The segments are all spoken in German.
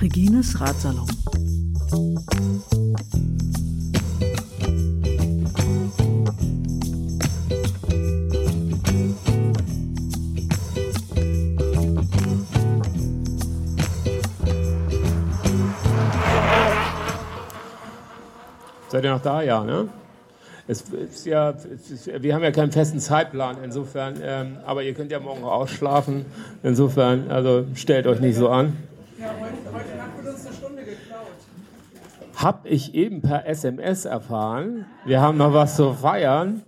Regines Ratsalon. Seid ihr noch da? Ja, ne? Es ist ja, es ist, wir haben ja keinen festen Zeitplan, insofern, ähm, aber ihr könnt ja morgen ausschlafen. Insofern, also stellt euch nicht so an. Ja, heute, heute Nacht wird uns eine Stunde geklaut. Hab ich eben per SMS erfahren, wir haben noch was zu feiern.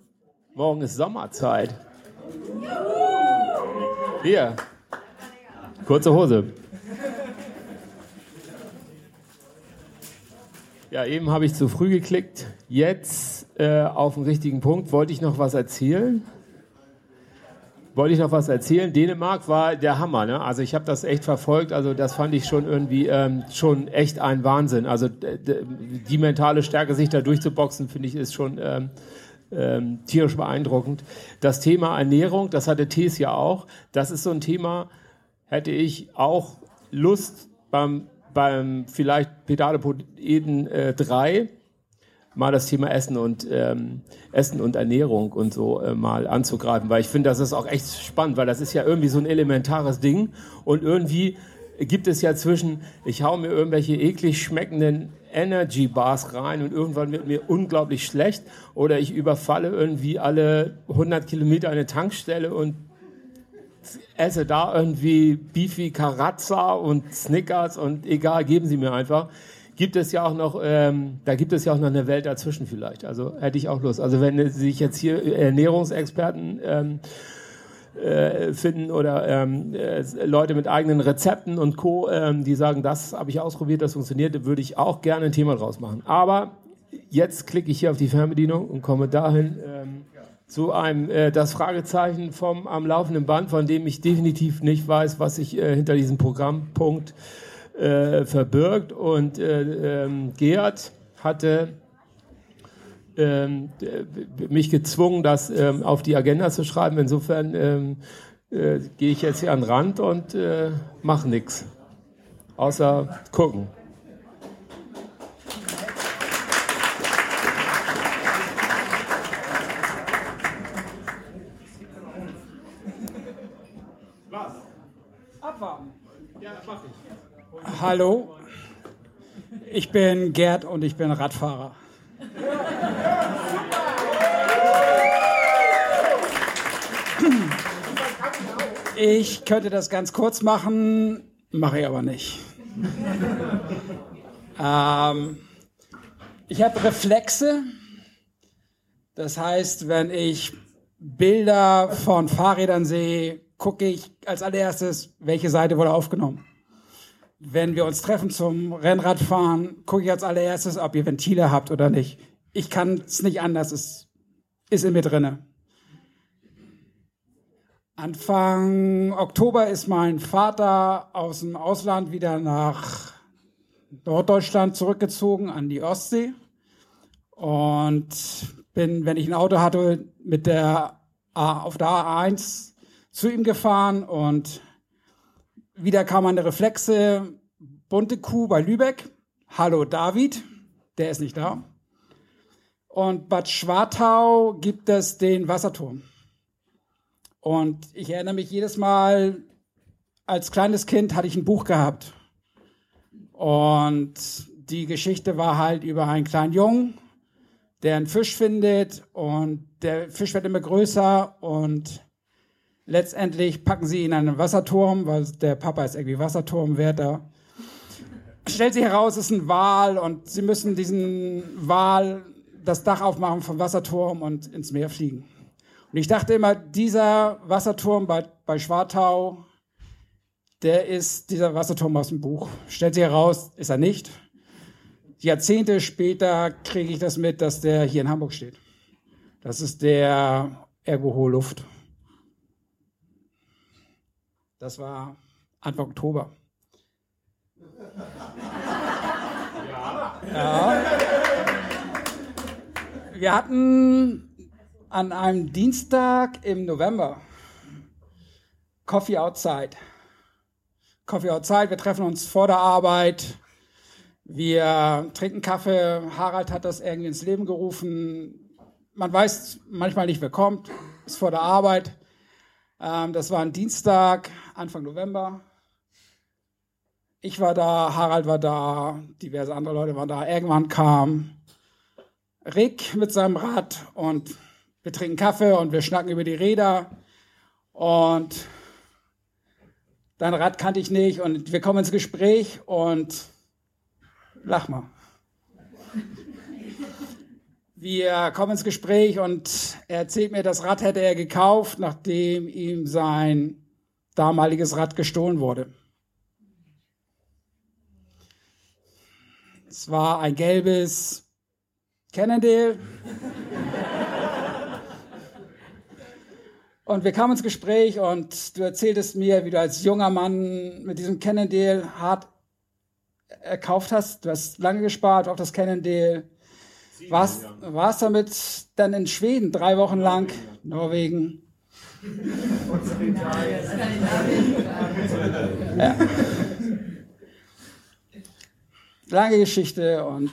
Morgen ist Sommerzeit. Hier. Kurze Hose. Ja, eben habe ich zu früh geklickt. Jetzt äh, auf den richtigen Punkt. Wollte ich noch was erzählen? Wollte ich noch was erzählen? Dänemark war der Hammer. Ne? Also ich habe das echt verfolgt. Also das fand ich schon irgendwie ähm, schon echt ein Wahnsinn. Also die mentale Stärke, sich da durchzuboxen, finde ich, ist schon ähm, ähm, tierisch beeindruckend. Das Thema Ernährung, das hatte Thies ja auch. Das ist so ein Thema, hätte ich auch Lust beim beim vielleicht Pedale Poeten äh, 3 mal das Thema Essen und ähm, Essen und Ernährung und so äh, mal anzugreifen, weil ich finde, das ist auch echt spannend, weil das ist ja irgendwie so ein elementares Ding. Und irgendwie gibt es ja zwischen, ich hau mir irgendwelche eklig schmeckenden Energy Bars rein und irgendwann wird mir unglaublich schlecht oder ich überfalle irgendwie alle 100 Kilometer eine Tankstelle und esse da irgendwie Beefy Carazza und Snickers und egal, geben Sie mir einfach. Gibt es ja auch noch, ähm, da gibt es ja auch noch eine Welt dazwischen vielleicht. Also hätte ich auch Lust. Also wenn sich jetzt hier Ernährungsexperten ähm, äh, finden oder ähm, äh, Leute mit eigenen Rezepten und Co., ähm, die sagen, das habe ich ausprobiert, das funktioniert, würde ich auch gerne ein Thema draus machen. Aber jetzt klicke ich hier auf die Fernbedienung und komme dahin. Zu einem äh, das Fragezeichen vom am laufenden Band, von dem ich definitiv nicht weiß, was sich äh, hinter diesem Programmpunkt äh, verbirgt. Und äh, ähm, Gerd hatte ähm, mich gezwungen, das ähm, auf die Agenda zu schreiben. Insofern ähm, äh, gehe ich jetzt hier an den Rand und äh, mache nichts, außer gucken. Hallo, ich bin Gerd und ich bin Radfahrer. Ich könnte das ganz kurz machen, mache ich aber nicht. ähm, ich habe Reflexe. Das heißt, wenn ich Bilder von Fahrrädern sehe, gucke ich als allererstes, welche Seite wurde aufgenommen wenn wir uns treffen zum Rennradfahren, gucke ich als allererstes, ob ihr Ventile habt oder nicht. Ich kann es nicht anders, es ist in mir drinne. Anfang Oktober ist mein Vater aus dem Ausland wieder nach Norddeutschland zurückgezogen an die Ostsee und bin, wenn ich ein Auto hatte, mit der A, auf der A1 zu ihm gefahren und wieder kam eine Reflexe, bunte Kuh bei Lübeck. Hallo David, der ist nicht da. Und Bad Schwartau gibt es den Wasserturm. Und ich erinnere mich jedes Mal, als kleines Kind hatte ich ein Buch gehabt. Und die Geschichte war halt über einen kleinen Jungen, der einen Fisch findet und der Fisch wird immer größer und Letztendlich packen sie ihn in einen Wasserturm, weil der Papa ist irgendwie Wasserturmwärter. Stellt sich heraus, es ist ein Wal und sie müssen diesen Wal das Dach aufmachen vom Wasserturm und ins Meer fliegen. Und ich dachte immer, dieser Wasserturm bei, bei Schwartau, der ist dieser Wasserturm aus dem Buch. Stellt sich heraus, ist er nicht. Jahrzehnte später kriege ich das mit, dass der hier in Hamburg steht. Das ist der Ergo Hohe Luft. Das war Anfang Oktober. Ja. ja. Wir hatten an einem Dienstag im November. Coffee outside. Coffee outside, wir treffen uns vor der Arbeit. Wir trinken Kaffee. Harald hat das irgendwie ins Leben gerufen. Man weiß manchmal nicht, wer kommt. Ist vor der Arbeit. Ähm, das war ein Dienstag, Anfang November. Ich war da, Harald war da, diverse andere Leute waren da. Irgendwann kam Rick mit seinem Rad und wir trinken Kaffee und wir schnacken über die Räder. Und dein Rad kannte ich nicht und wir kommen ins Gespräch und lach mal. Wir kommen ins Gespräch und er erzählt mir, das Rad hätte er gekauft, nachdem ihm sein damaliges Rad gestohlen wurde. Es war ein gelbes Cannondale. Und wir kamen ins Gespräch und du erzähltest mir, wie du als junger Mann mit diesem Cannondale hart erkauft hast. Du hast lange gespart auf das Cannondale. Warst, warst damit dann in Schweden drei Wochen lang, Norwegen. Ja lange Geschichte und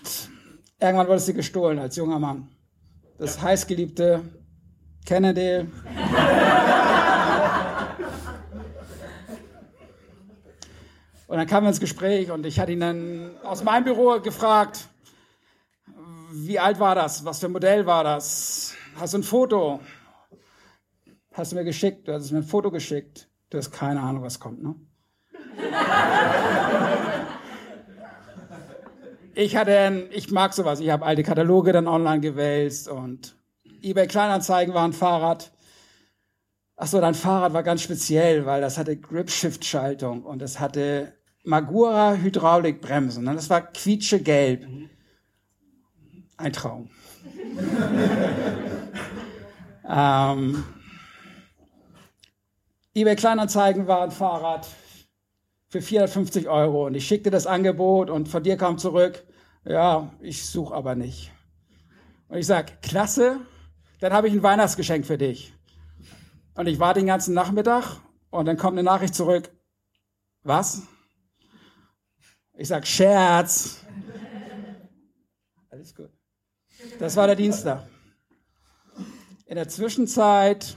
irgendwann wurde sie gestohlen als junger Mann. Das heißgeliebte Kennedy. Und dann kamen wir ins Gespräch und ich hatte ihn dann aus meinem Büro gefragt, wie alt war das? Was für ein Modell war das? Hast du ein Foto? Hast du mir geschickt? Du hast mir ein Foto geschickt. Du hast keine Ahnung, was kommt, ne? ich hatte, ich mag sowas. Ich habe alte Kataloge dann online gewälzt und eBay Kleinanzeigen war ein Fahrrad. Ach so, dein Fahrrad war ganz speziell, weil das hatte Grip-Shift-Schaltung und es hatte Magura Hydraulikbremsen. Und das war quietschegelb. Ein Traum. ähm, eBay Kleinanzeigen war ein Fahrrad für 450 Euro und ich schickte das Angebot und von dir kam zurück, ja, ich suche aber nicht. Und ich sag, klasse, dann habe ich ein Weihnachtsgeschenk für dich. Und ich war den ganzen Nachmittag und dann kommt eine Nachricht zurück, was? Ich sag, Scherz. Alles gut. Das war der Dienstag. In der Zwischenzeit,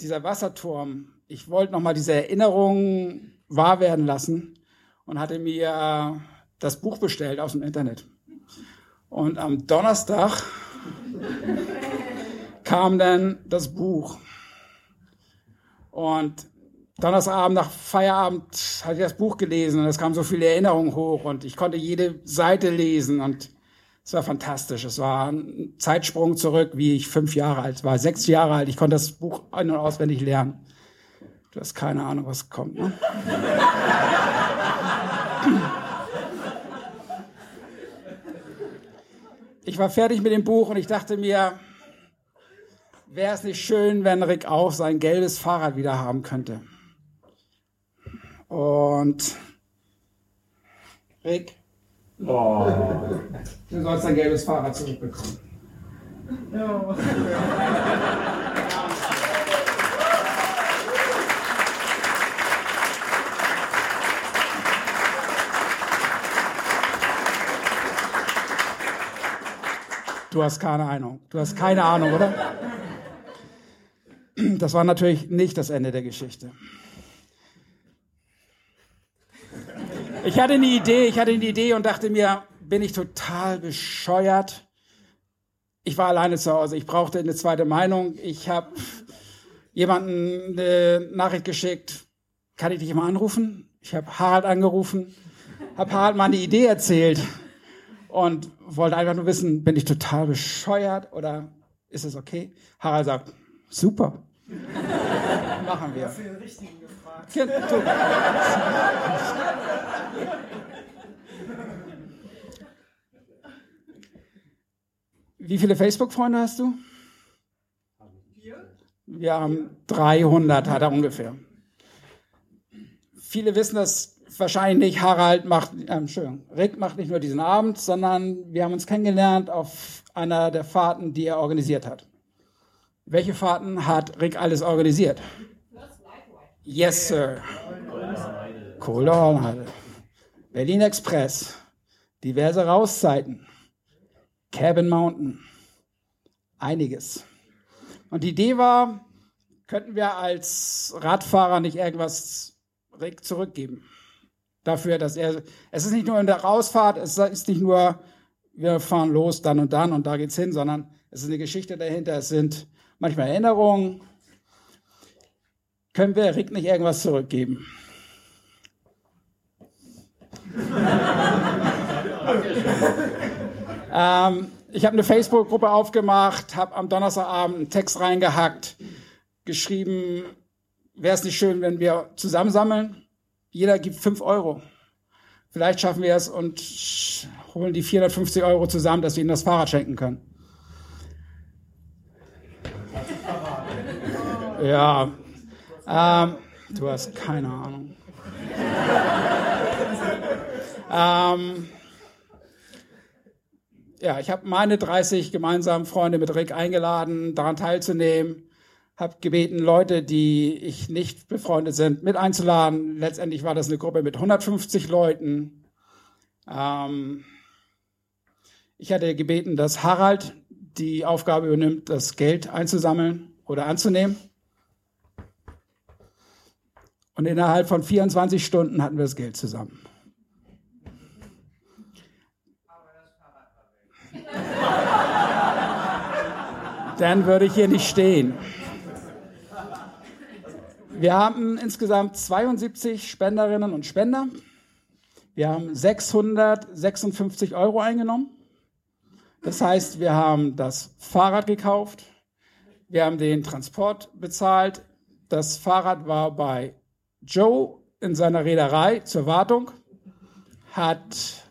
dieser Wasserturm, ich wollte nochmal diese Erinnerung wahr werden lassen und hatte mir das Buch bestellt aus dem Internet. Und am Donnerstag kam dann das Buch. Und Donnerstagabend nach Feierabend hatte ich das Buch gelesen und es kamen so viele Erinnerungen hoch und ich konnte jede Seite lesen und es war fantastisch. Es war ein Zeitsprung zurück, wie ich fünf Jahre alt war, sechs Jahre alt. Ich konnte das Buch ein- und auswendig lernen. Du hast keine Ahnung, was kommt. Ne? Ich war fertig mit dem Buch und ich dachte mir, wäre es nicht schön, wenn Rick auch sein gelbes Fahrrad wieder haben könnte. Und Rick, oh. du sollst dein gelbes Fahrrad zurückbekommen. Oh. Du hast keine Ahnung. Du hast keine Ahnung, oder? Das war natürlich nicht das Ende der Geschichte. Ich hatte eine Idee, ich hatte eine Idee und dachte mir, bin ich total bescheuert. Ich war alleine zu Hause, ich brauchte eine zweite Meinung. Ich habe jemanden eine Nachricht geschickt, kann ich dich mal anrufen? Ich habe Harald angerufen, habe Harald mal eine Idee erzählt und wollte einfach nur wissen, bin ich total bescheuert oder ist es okay? Harald sagt, super. Machen wir. Wie viele Facebook-Freunde hast du? Wir haben 300, hat er ungefähr. Viele wissen das wahrscheinlich Harald macht, äh, Entschuldigung, Rick macht nicht nur diesen Abend, sondern wir haben uns kennengelernt auf einer der Fahrten, die er organisiert hat. Welche Fahrten hat Rick alles organisiert? Yes, sir. Kohle Hornheide. Berlin Express. Diverse Rauszeiten. Cabin Mountain. Einiges. Und die Idee war, könnten wir als Radfahrer nicht irgendwas zurückgeben? Dafür, dass er, es ist nicht nur in der Rausfahrt, es ist nicht nur, wir fahren los dann und dann und da geht's hin, sondern es ist eine Geschichte dahinter, es sind manchmal Erinnerungen. Können wir Rick nicht irgendwas zurückgeben? ähm, ich habe eine Facebook-Gruppe aufgemacht, habe am Donnerstagabend einen Text reingehackt, geschrieben, wäre es nicht schön, wenn wir zusammensammeln? Jeder gibt 5 Euro. Vielleicht schaffen wir es und holen die 450 Euro zusammen, dass wir ihnen das Fahrrad schenken können. Ja, ähm, du hast keine Ahnung. ähm, ja, ich habe meine 30 gemeinsamen Freunde mit Rick eingeladen, daran teilzunehmen. Habe gebeten, Leute, die ich nicht befreundet sind, mit einzuladen. Letztendlich war das eine Gruppe mit 150 Leuten. Ähm, ich hatte gebeten, dass Harald die Aufgabe übernimmt, das Geld einzusammeln oder anzunehmen. Und innerhalb von 24 Stunden hatten wir das Geld zusammen. Dann würde ich hier nicht stehen. Wir haben insgesamt 72 Spenderinnen und Spender. Wir haben 656 Euro eingenommen. Das heißt, wir haben das Fahrrad gekauft, wir haben den Transport bezahlt. Das Fahrrad war bei Joe in seiner Reederei zur Wartung, hat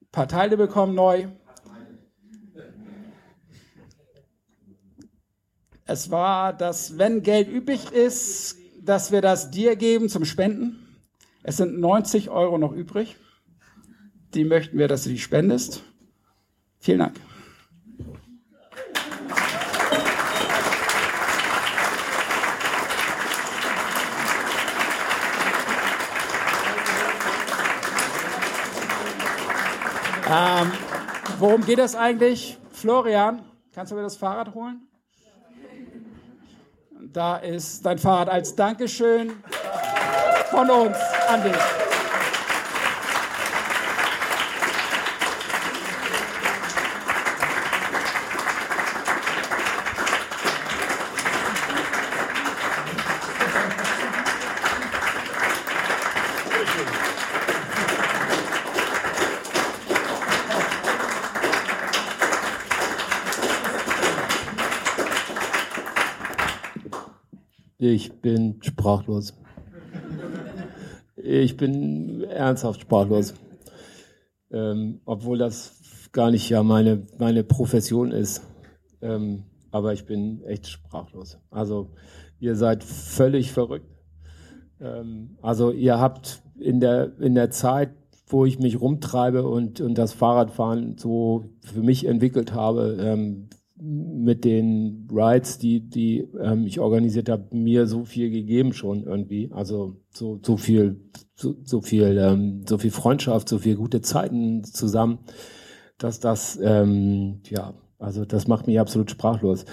ein paar Teile bekommen neu. Es war, dass wenn Geld übrig ist, dass wir das dir geben zum Spenden. Es sind 90 Euro noch übrig. Die möchten wir, dass du die spendest. Vielen Dank. Ähm, worum geht es eigentlich? Florian, kannst du mir das Fahrrad holen? Da ist dein Fahrrad als Dankeschön von uns an dich. Ich bin sprachlos. Ich bin ernsthaft sprachlos. Ähm, obwohl das gar nicht ja meine, meine Profession ist. Ähm, aber ich bin echt sprachlos. Also ihr seid völlig verrückt. Ähm, also ihr habt in der, in der Zeit, wo ich mich rumtreibe und, und das Fahrradfahren so für mich entwickelt habe, ähm, mit den Rides, die, die ähm, ich organisiert habe, mir so viel gegeben schon irgendwie. Also so, so viel, so, so viel, ähm, so viel Freundschaft, so viel gute Zeiten zusammen, dass das, ähm, ja, also das macht mich absolut sprachlos.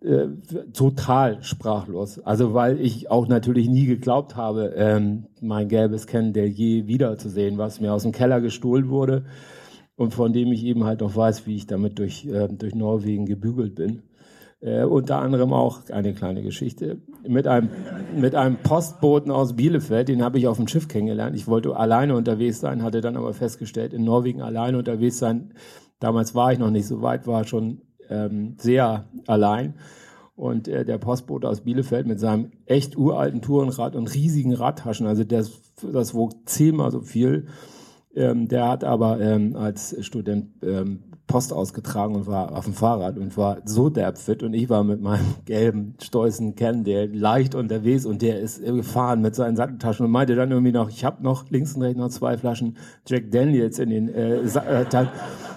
Äh, total sprachlos. Also weil ich auch natürlich nie geglaubt habe, ähm, mein gelbes je wiederzusehen, was mir aus dem Keller gestohlen wurde und von dem ich eben halt noch weiß, wie ich damit durch, äh, durch Norwegen gebügelt bin. Äh, unter anderem auch eine kleine Geschichte mit einem, mit einem Postboten aus Bielefeld, den habe ich auf dem Schiff kennengelernt. Ich wollte alleine unterwegs sein, hatte dann aber festgestellt, in Norwegen alleine unterwegs sein. Damals war ich noch nicht so weit, war schon ähm, sehr allein. Und äh, der Postbote aus Bielefeld mit seinem echt uralten Tourenrad und riesigen Radtaschen, also das, das wog zehnmal so viel, ähm, der hat aber ähm, als Student ähm, Post ausgetragen und war auf dem Fahrrad und war so derbfit und ich war mit meinem gelben, stolzen der leicht unterwegs und der ist gefahren mit seinen Satteltaschen und meinte dann irgendwie noch, ich habe noch links und rechts noch zwei Flaschen Jack Daniels in den äh, äh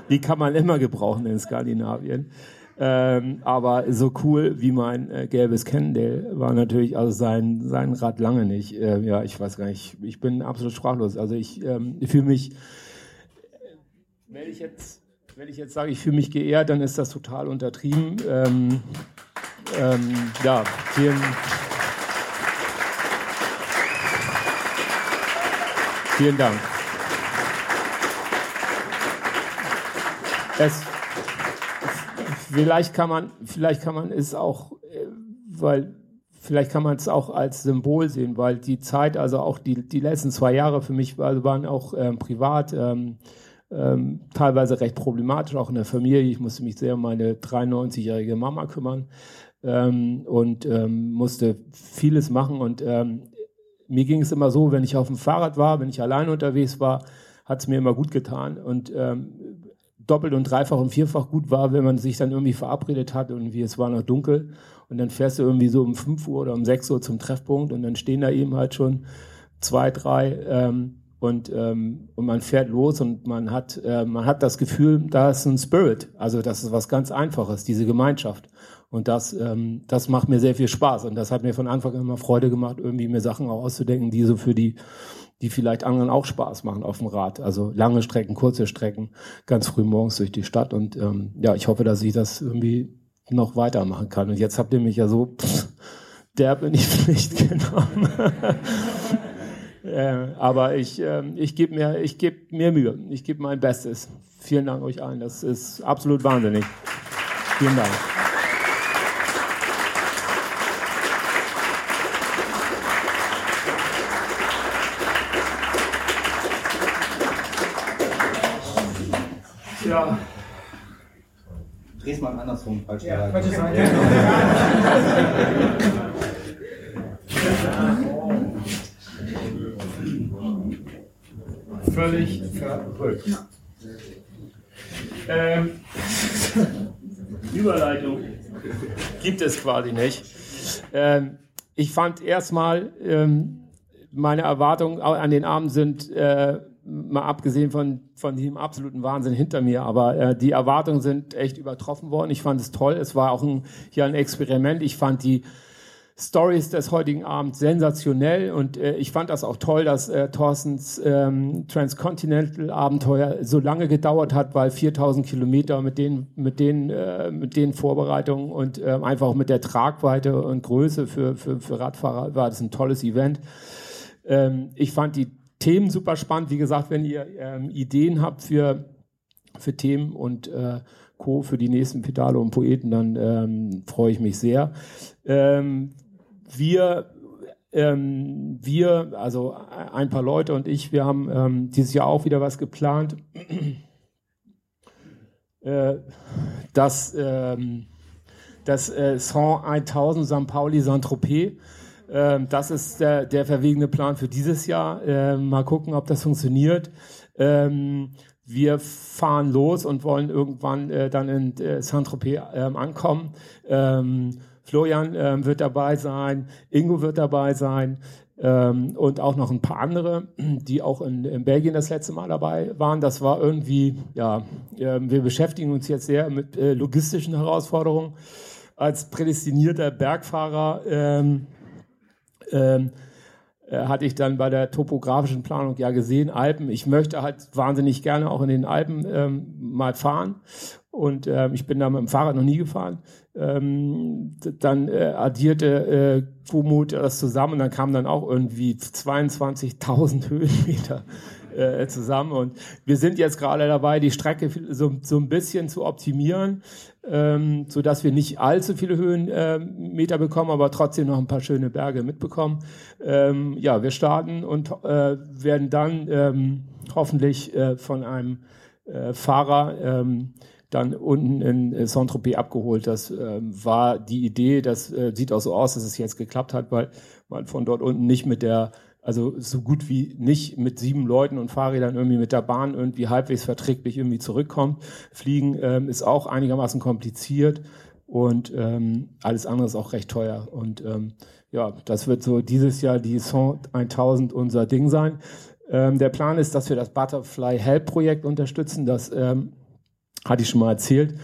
Die kann man immer gebrauchen in Skandinavien. Ähm, aber so cool wie mein äh, gelbes Cannondale war natürlich also sein, sein Rad lange nicht. Äh, ja, ich weiß gar nicht. Ich bin absolut sprachlos. Also ich, ähm, fühle mich, wenn ich jetzt, wenn ich jetzt sage, ich fühle mich geehrt, dann ist das total untertrieben. Ähm, ähm, ja, vielen Vielen Dank. Es, vielleicht kann man, vielleicht kann man es auch, äh, weil vielleicht kann man es auch als Symbol sehen, weil die Zeit, also auch die, die letzten zwei Jahre für mich also waren auch ähm, privat ähm, ähm, teilweise recht problematisch, auch in der Familie. Ich musste mich sehr um meine 93-jährige Mama kümmern ähm, und ähm, musste vieles machen und ähm, mir ging es immer so, wenn ich auf dem Fahrrad war, wenn ich alleine unterwegs war, hat es mir immer gut getan. Und ähm, doppelt und dreifach und vierfach gut war, wenn man sich dann irgendwie verabredet hat und wie es war noch dunkel. Und dann fährst du irgendwie so um 5 Uhr oder um 6 Uhr zum Treffpunkt und dann stehen da eben halt schon zwei, drei ähm, und, ähm, und man fährt los und man hat, äh, man hat das Gefühl, da ist ein Spirit. Also das ist was ganz Einfaches, diese Gemeinschaft. Und das, ähm, das macht mir sehr viel Spaß. Und das hat mir von Anfang an immer Freude gemacht, irgendwie mir Sachen auch auszudenken, die so für die, die vielleicht anderen auch Spaß machen auf dem Rad. Also lange Strecken, kurze Strecken, ganz früh morgens durch die Stadt. Und ähm, ja, ich hoffe, dass ich das irgendwie noch weitermachen kann. Und jetzt habt ihr mich ja so pff, derb in die Pflicht genommen. äh, aber ich, äh, ich gebe mir, ich gebe mir Mühe. Ich gebe mein Bestes. Vielen Dank euch allen. Das ist absolut wahnsinnig. Vielen Dank. Ja. Dreh's mal andersrum, falsch ja, falsche Seite. Völlig verrückt. Ähm, Überleitung gibt es quasi nicht. Ähm, ich fand erstmal, ähm, meine Erwartungen an den Abend sind äh, mal abgesehen von, von diesem absoluten Wahnsinn hinter mir, aber äh, die Erwartungen sind echt übertroffen worden. Ich fand es toll. Es war auch ein, hier ein Experiment. Ich fand die Stories des heutigen Abends sensationell und äh, ich fand das auch toll, dass äh, Thorstens ähm, Transcontinental Abenteuer so lange gedauert hat, weil 4000 Kilometer mit den mit den äh, mit den Vorbereitungen und äh, einfach mit der Tragweite und Größe für für, für Radfahrer war das ein tolles Event. Ähm, ich fand die Themen super spannend. Wie gesagt, wenn ihr ähm, Ideen habt für, für Themen und äh, Co. für die nächsten Pedale und Poeten, dann ähm, freue ich mich sehr. Ähm, wir ähm, wir, also ein paar Leute und ich, wir haben ähm, dieses Jahr auch wieder was geplant. äh, das ähm, das äh, Song 1000 St. Pauli Saint-Tropez ähm, das ist der, der verwegene Plan für dieses Jahr. Ähm, mal gucken, ob das funktioniert. Ähm, wir fahren los und wollen irgendwann äh, dann in äh, Saint-Tropez ähm, ankommen. Ähm, Florian ähm, wird dabei sein, Ingo wird dabei sein ähm, und auch noch ein paar andere, die auch in, in Belgien das letzte Mal dabei waren. Das war irgendwie, ja, äh, wir beschäftigen uns jetzt sehr mit äh, logistischen Herausforderungen. Als prädestinierter Bergfahrer ähm, äh, hatte ich dann bei der topografischen Planung ja gesehen, Alpen. Ich möchte halt wahnsinnig gerne auch in den Alpen ähm, mal fahren. Und ähm, ich bin da mit dem Fahrrad noch nie gefahren. Ähm, dann äh, addierte äh, Kumut das zusammen und dann kamen dann auch irgendwie 22.000 Höhenmeter äh, zusammen. Und wir sind jetzt gerade dabei, die Strecke so, so ein bisschen zu optimieren, ähm, so dass wir nicht allzu viele Höhenmeter äh, bekommen, aber trotzdem noch ein paar schöne Berge mitbekommen. Ähm, ja, wir starten und äh, werden dann ähm, hoffentlich äh, von einem äh, Fahrer ähm, dann unten in Saint-Tropez abgeholt. Das äh, war die Idee, das äh, sieht auch so aus, dass es jetzt geklappt hat, weil man von dort unten nicht mit der also so gut wie nicht mit sieben Leuten und Fahrrädern irgendwie mit der Bahn irgendwie halbwegs verträglich irgendwie zurückkommt. Fliegen ähm, ist auch einigermaßen kompliziert und ähm, alles andere ist auch recht teuer. Und ähm, ja, das wird so dieses Jahr die Son 1000 unser Ding sein. Ähm, der Plan ist, dass wir das Butterfly Help Projekt unterstützen. Das ähm, hatte ich schon mal erzählt.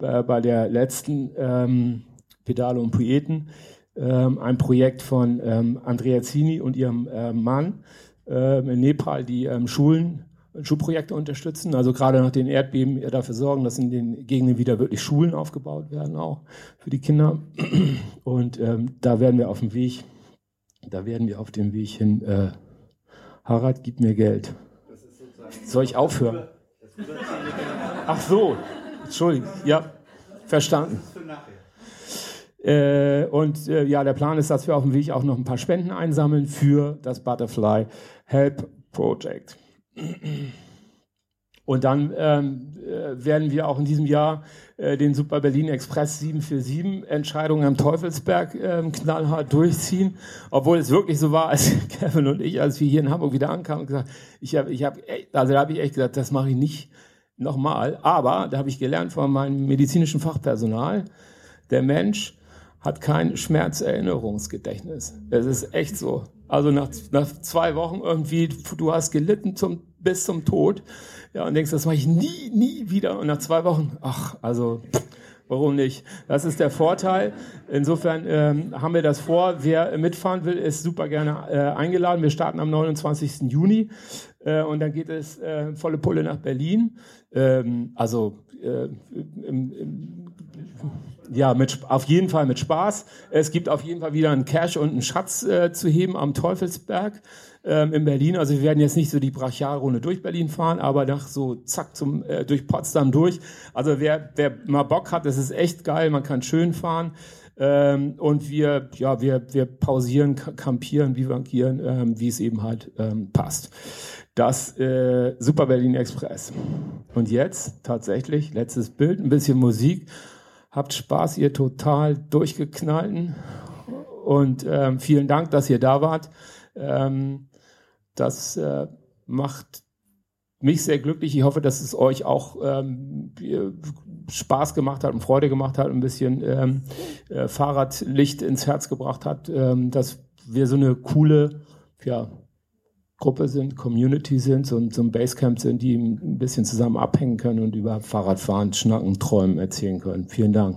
äh, bei der letzten ähm, Pedale und Poeten ähm, ein Projekt von ähm, Andrea Zini und ihrem äh, Mann äh, in Nepal, die ähm, Schulen Schulprojekte unterstützen, also gerade nach den Erdbeben dafür sorgen, dass in den Gegenden wieder wirklich Schulen aufgebaut werden, auch für die Kinder. Und ähm, da werden wir auf dem Weg, da werden wir auf dem Weg hin, äh, Harald, gib mir Geld. Soll ich aufhören? Ach so, Entschuldigung, ja, verstanden. Äh, und äh, ja, der Plan ist, dass wir auf dem Weg auch noch ein paar Spenden einsammeln für das Butterfly Help Project. Und dann ähm, äh, werden wir auch in diesem Jahr äh, den Super Berlin Express 747 Entscheidungen am Teufelsberg äh, knallhart durchziehen, obwohl es wirklich so war, als Kevin und ich, als wir hier in Hamburg wieder ankamen, gesagt, ich habe, ich habe, also da habe ich echt gesagt, das mache ich nicht nochmal. Aber da habe ich gelernt von meinem medizinischen Fachpersonal, der Mensch hat kein Schmerzerinnerungsgedächtnis. Es ist echt so. Also nach, nach zwei Wochen irgendwie, du hast gelitten zum, bis zum Tod. Ja, und denkst, das mache ich nie, nie wieder. Und nach zwei Wochen, ach, also, warum nicht? Das ist der Vorteil. Insofern ähm, haben wir das vor. Wer mitfahren will, ist super gerne äh, eingeladen. Wir starten am 29. Juni äh, und dann geht es äh, volle Pulle nach Berlin. Ähm, also äh, im, im ja, mit, auf jeden Fall mit Spaß. Es gibt auf jeden Fall wieder einen Cash und einen Schatz äh, zu heben am Teufelsberg ähm, in Berlin. Also wir werden jetzt nicht so die Brachialrunde durch Berlin fahren, aber nach so zack zum äh, durch Potsdam durch. Also wer, wer mal Bock hat, das ist echt geil. Man kann schön fahren. Ähm, und wir, ja, wir, wir pausieren, kampieren, bivankieren, ähm, wie es eben halt ähm, passt. Das äh, Super Berlin Express. Und jetzt tatsächlich letztes Bild, ein bisschen Musik. Habt Spaß, ihr total durchgeknallten. Und ähm, vielen Dank, dass ihr da wart. Ähm, das äh, macht mich sehr glücklich. Ich hoffe, dass es euch auch ähm, Spaß gemacht hat und Freude gemacht hat, ein bisschen ähm, äh, Fahrradlicht ins Herz gebracht hat, ähm, dass wir so eine coole, ja, Gruppe sind, Community sind, so, ein Basecamp sind, die ein bisschen zusammen abhängen können und über Fahrradfahren, Schnacken, Träumen erzählen können. Vielen Dank.